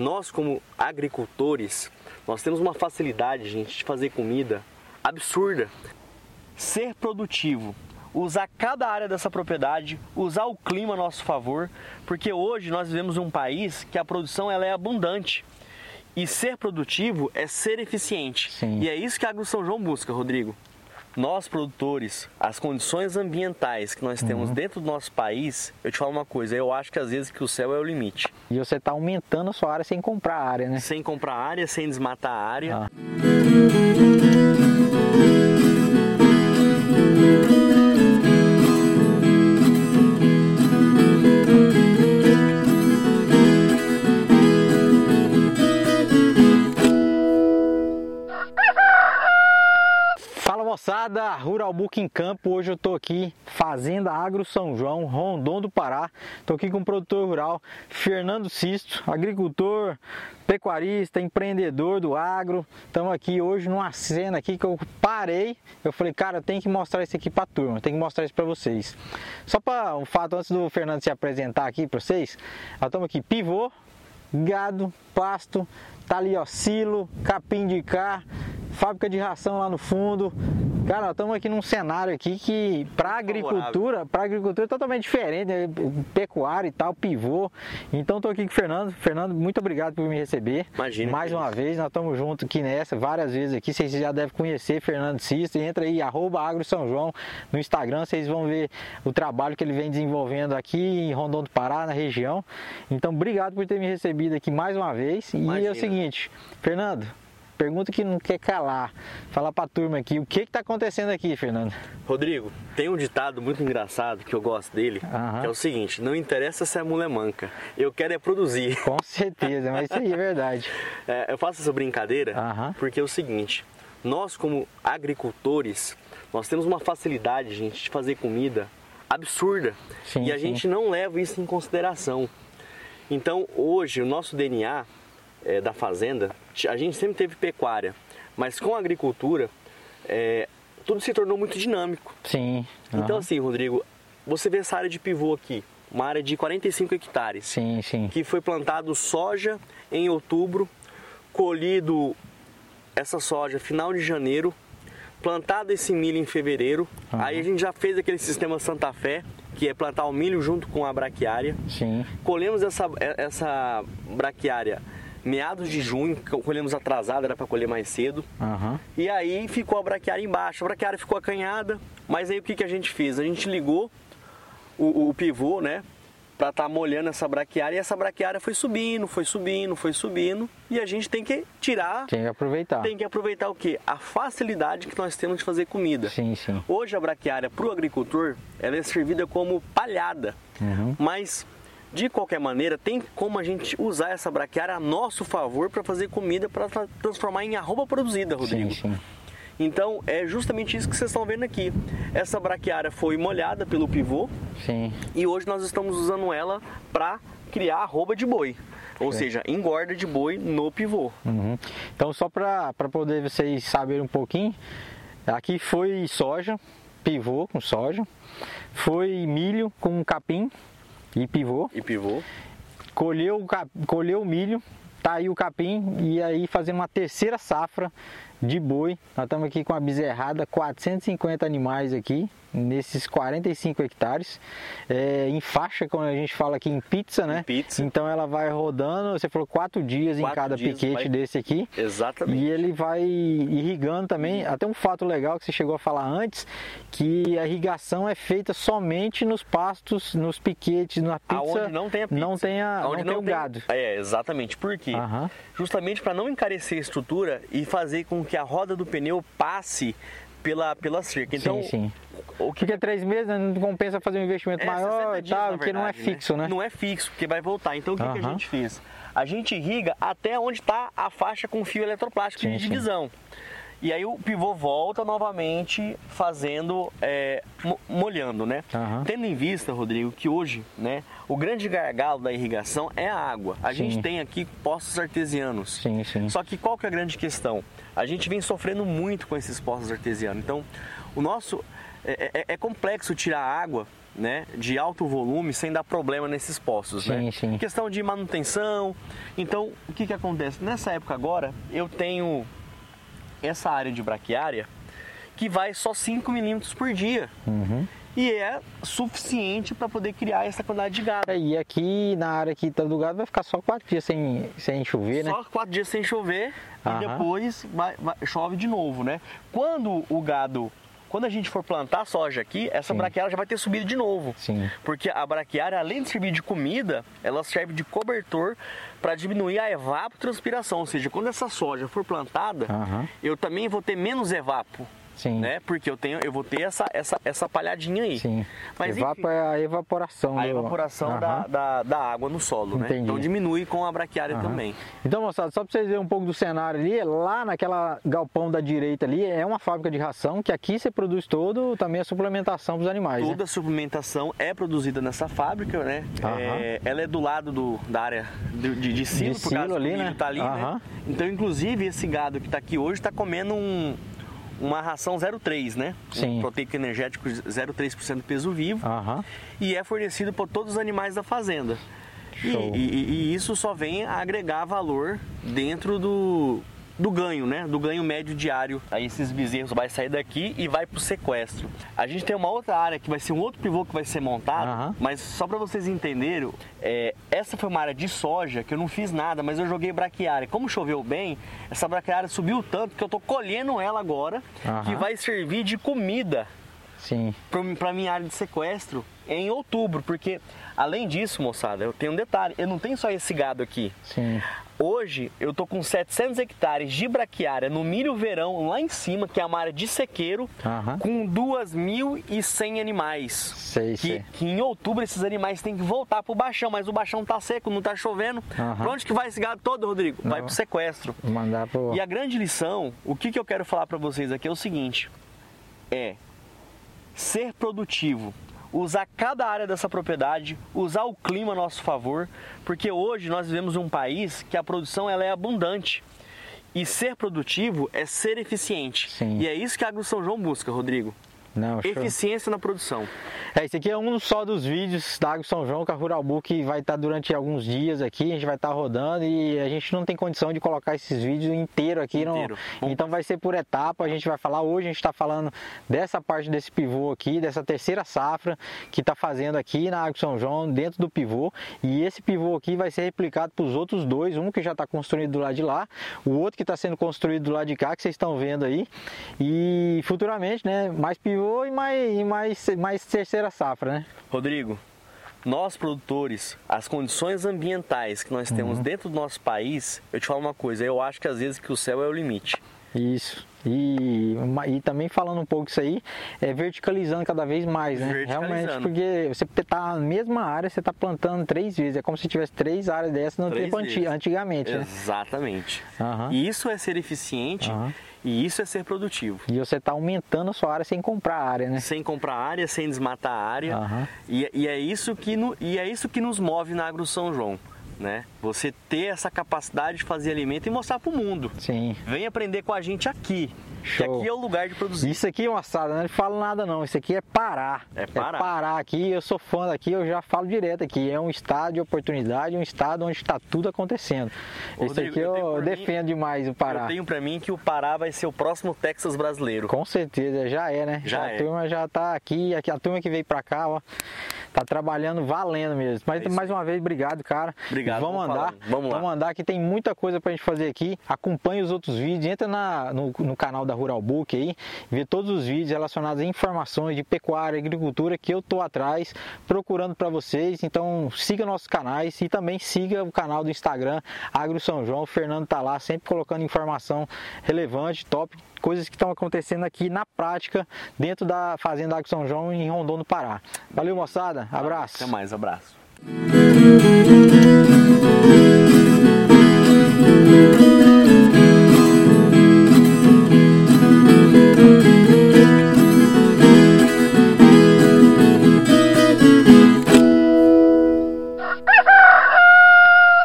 Nós, como agricultores, nós temos uma facilidade, gente, de fazer comida absurda. Ser produtivo, usar cada área dessa propriedade, usar o clima a nosso favor, porque hoje nós vivemos em um país que a produção ela é abundante. E ser produtivo é ser eficiente. Sim. E é isso que a Agro São João busca, Rodrigo. Nós, produtores, as condições ambientais que nós temos dentro do nosso país, eu te falo uma coisa, eu acho que às vezes que o céu é o limite. E você está aumentando a sua área sem comprar área, né? Sem comprar área, sem desmatar a área. Ah. Em Campo. Hoje eu tô aqui, Fazenda Agro São João, Rondon do Pará. Tô aqui com o produtor rural Fernando Sisto, agricultor, pecuarista, empreendedor do agro. Estamos aqui hoje numa cena aqui que eu parei. Eu falei, cara, eu tenho que mostrar isso aqui pra turma, tenho que mostrar isso pra vocês. Só para um fato antes do Fernando se apresentar aqui para vocês, nós estamos aqui pivô, gado, pasto, tá ali ó, silo, capim de cá, fábrica de ração lá no fundo. Cara, nós estamos aqui num cenário aqui que para agricultura, para agricultura é totalmente diferente, né? pecuária e tal, pivô. Então estou aqui com o Fernando. Fernando, muito obrigado por me receber. Imagina, Mais uma vez, nós estamos juntos aqui nessa, várias vezes aqui. Vocês já devem conhecer Fernando Cista. Entra aí, arroba Agro São João no Instagram, vocês vão ver o trabalho que ele vem desenvolvendo aqui em Rondon do Pará, na região. Então, obrigado por ter me recebido aqui mais uma vez. E é Imagina. o seguinte, Fernando, pergunta que não quer calar. Fala pra turma aqui, o que que tá acontecendo aqui, Fernando? Rodrigo, tem um ditado muito engraçado que eu gosto dele, Aham. que é o seguinte: não interessa se a mulher manca, eu quero é produzir. Com certeza, mas isso aí é verdade. É, eu faço essa brincadeira Aham. porque é o seguinte: nós, como agricultores, nós temos uma facilidade, gente, de fazer comida absurda Sim, e a sim. gente não leva isso em consideração. Então, hoje, o nosso DNA é, da fazenda, a gente sempre teve pecuária, mas com a agricultura, é, tudo se tornou muito dinâmico. Sim. Então, aham. assim, Rodrigo, você vê essa área de pivô aqui, uma área de 45 hectares, Sim, sim. que foi plantado soja em outubro, colhido essa soja final de janeiro, plantado esse milho em fevereiro. Aham. Aí a gente já fez aquele sistema Santa Fé, que é plantar o milho junto com a braquiária. Sim. Colhemos essa, essa braquiária meados de junho, colhemos atrasado, era para colher mais cedo. Aham. E aí ficou a braquiária embaixo. A braquiária ficou acanhada, mas aí o que, que a gente fez? A gente ligou o, o pivô, né? Pra estar molhando essa braquiária e essa braquiária foi subindo, foi subindo, foi subindo. E a gente tem que tirar, Tem que aproveitar. tem que aproveitar o quê? A facilidade que nós temos de fazer comida. Sim, sim. Hoje a braquiária para o agricultor ela é servida como palhada, Uhum. mas de qualquer maneira tem como a gente usar essa braquiária a nosso favor para fazer comida para transformar em arroba produzida, Rodrigo. Sim, sim. Então é justamente isso que vocês estão vendo aqui. Essa braquiária foi molhada pelo pivô Sim. e hoje nós estamos usando ela para criar arroba de boi, ou seja, engorda de boi no pivô. Uhum. Então, só para poder vocês saberem um pouquinho, aqui foi soja, pivô com soja, foi milho com capim e pivô, E pivô. colheu, colheu o milho, tá aí o capim e aí fazendo uma terceira safra de boi. Nós estamos aqui com a bezerrada, 450 animais aqui, nesses 45 hectares, é, em faixa, como a gente fala aqui em pizza, né? pizza. Então ela vai rodando, você falou quatro dias em Quatro cada dias piquete vai- desse aqui. Exatamente. E ele vai irrigando também. Até um fato legal que você chegou a falar antes, que a irrigação é feita somente nos pastos, nos piquetes, na pizza. Aonde não tem a pizza. Não tem, a, Aonde não tem o gado. É, exatamente. Por quê? Justamente para não encarecer a estrutura e fazer com que a roda do pneu passe pela, pela cerca. Então, sim, sim. o que Porque três meses né, não compensa fazer um investimento é, maior 60 e tal, porque não é verdade, fixo, né? Não é fixo, porque vai voltar. Então o que, que a gente fez? A gente irriga até onde está a faixa com fio eletroplástico Sim, de sim. E aí o pivô volta novamente fazendo, é, mo- molhando, né? Aham. Tendo em vista, Rodrigo, que hoje, né, o grande gargalo da irrigação é a água. A Sim. gente tem aqui poços artesianos. Sim, sim. Só que qual que é a grande questão? A gente vem sofrendo muito com esses poços artesianos. Então, o nosso é, é- é complexo tirar água né, de alto volume sem dar problema nesses poços, sim, né? Sim. Questão de manutenção. Então, o que que acontece? Nessa época agora, eu tenho essa área de braquiária que vai só 5 milímetros por dia. Uhum. E é suficiente para poder criar essa quantidade de gado. É, e aqui na área que tá do gado vai ficar só 4 dias sem, sem chover, né? Só 4 dias sem chover Aham. e depois vai- vai- chove de novo, né? Quando o gado, quando a gente for plantar soja aqui, essa Sim. braquiária já vai ter subido de novo. Sim. Porque a braquiária, além de servir de comida, ela serve de cobertor para diminuir a evapotranspiração. Ou seja, quando essa soja for plantada, Aham. eu também vou ter menos evapo, Sim. né? Porque eu tenho, eu vou ter essa, essa, essa palhadinha aí. Sim. Mas Evapo enfim, é a evaporação. a do- evaporação da, Aham. da, da água no solo, né? Entendi. Então diminui com a braquiária Aham. também. Então, moçada, só para vocês verem um pouco do cenário ali, lá naquela galpão da direita ali, é uma fábrica de ração, que aqui você produz todo também a suplementação para os animais, né? Toda a suplementação é produzida nessa fábrica, né? Aham. É, ela é do lado do, da área de, de, de silo, De por silo ali, né? tá ali, né? Então, inclusive, esse gado que está aqui hoje está comendo um- uma ração 0,3, né? Sim. Um proteico energético 0,3% do peso vivo Aham. e é fornecido por todos os animais da fazenda. E, e- e- e isso só vem a agregar valor dentro do, do ganho, né? Do ganho médio diário. Aí esses bezerros vai sair daqui e vai pro sequestro. A gente tem uma outra área que vai ser um outro pivô que vai ser montado, Aham. mas só para vocês entenderem, é, essa foi uma área de soja que eu não fiz nada, mas eu joguei braquiária. Como choveu bem, essa braquiária subiu tanto que eu tô colhendo ela agora, Aham. que vai servir de comida Sim. para minha área de sequestro em outubro, porque além disso, moçada, eu tenho um detalhe, eu não tenho só esse gado aqui. Sim. Hoje eu tô com 700 hectares de braquiária no milho verão lá em cima, que é uma área de sequeiro, Aham. com 2.100 animais. Sei, Que, sei. que em outubro esses animais têm que voltar pro baixão, mas o baixão tá seco, não tá chovendo. Aham. Pra onde que vai esse gado todo, Rodrigo? Vai pro sequestro. Mandar pro. E a grande lição, o que, que eu quero falar para vocês aqui é o seguinte: é ser produtivo, usar cada área dessa propriedade, usar o clima a nosso favor, porque hoje nós vivemos em um país que a produção ela é abundante. E ser produtivo é ser eficiente. Sim. E é isso que a Agro São João busca, Rodrigo. Não, show. Eficiência na produção. É, esse aqui é um só dos vídeos da Água São João, que a Rural Book vai estar durante alguns dias aqui, a gente vai estar rodando e a gente não tem condição de colocar esses vídeos inteiro aqui. não- Inteiro. Vamos Então vai ser por etapa, a gente vai falar hoje, a gente está falando dessa parte desse pivô aqui, dessa terceira safra que está fazendo aqui na Água São João, dentro do pivô. E esse pivô aqui vai ser replicado para os outros dois, um que já está construído do lado de lá, o outro que está sendo construído do lado de cá, que vocês estão vendo aí. E futuramente, né, mais pivô e mais, e mais, mais terceira safra, né? Rodrigo, nós produtores, as condições ambientais que nós temos dentro do nosso país, eu te falo uma coisa, eu acho que às vezes que o céu é o limite. Isso. E, e também falando um pouco disso aí, é verticalizando cada vez mais, né? Realmente, porque você tá na mesma área, você está plantando três vezes. É como se tivesse três áreas dessas no Três tempo anti- antigamente, né? Exatamente. Aham. E isso é ser eficiente Aham. e isso é ser produtivo. E você está aumentando a sua área sem comprar área, né? Sem comprar área, sem desmatar a área. Aham. E, e é isso que no- e é isso que nos move na Agro São João. Né? Você ter essa capacidade de fazer alimento e mostrar para o mundo. Sim. Vem aprender com a gente aqui. Que Show. aqui é o lugar de produzir. Isso aqui, moçada, não falo nada não. Isso aqui é parar. É parar. parar aqui. Eu sou fã daqui, eu já falo direto aqui. É um estado de oportunidade, um estado onde está tudo acontecendo. Ô, Isso Rodrigo, aqui eu eu, por mim- defendo demais o Pará. Eu tenho para mim que o Pará vai ser o próximo Texas brasileiro. Com certeza, já é, né? Já a é. turma já tá aqui, aqui, a turma que veio pra cá, ó, tá trabalhando valendo mesmo. Mas É mais uma vez, obrigado, cara. Obrigado, Vamos andar. falando. Vamos lá. Vamos andar que tem muita coisa pra gente fazer aqui. Acompanhe os outros vídeos, entra na, no, no canal da Rural Book aí, vê todos os vídeos relacionados a informações de pecuária, agricultura que eu tô atrás procurando pra vocês. Então, siga nossos canais e também siga o canal do Instagram Agro São João. O Fernando tá lá sempre colocando informação relevante, top, coisas que estão acontecendo aqui na prática dentro da Fazenda Agro São João em Rondon do Pará. Valeu, moçada. Abraço. Até mais, abraço.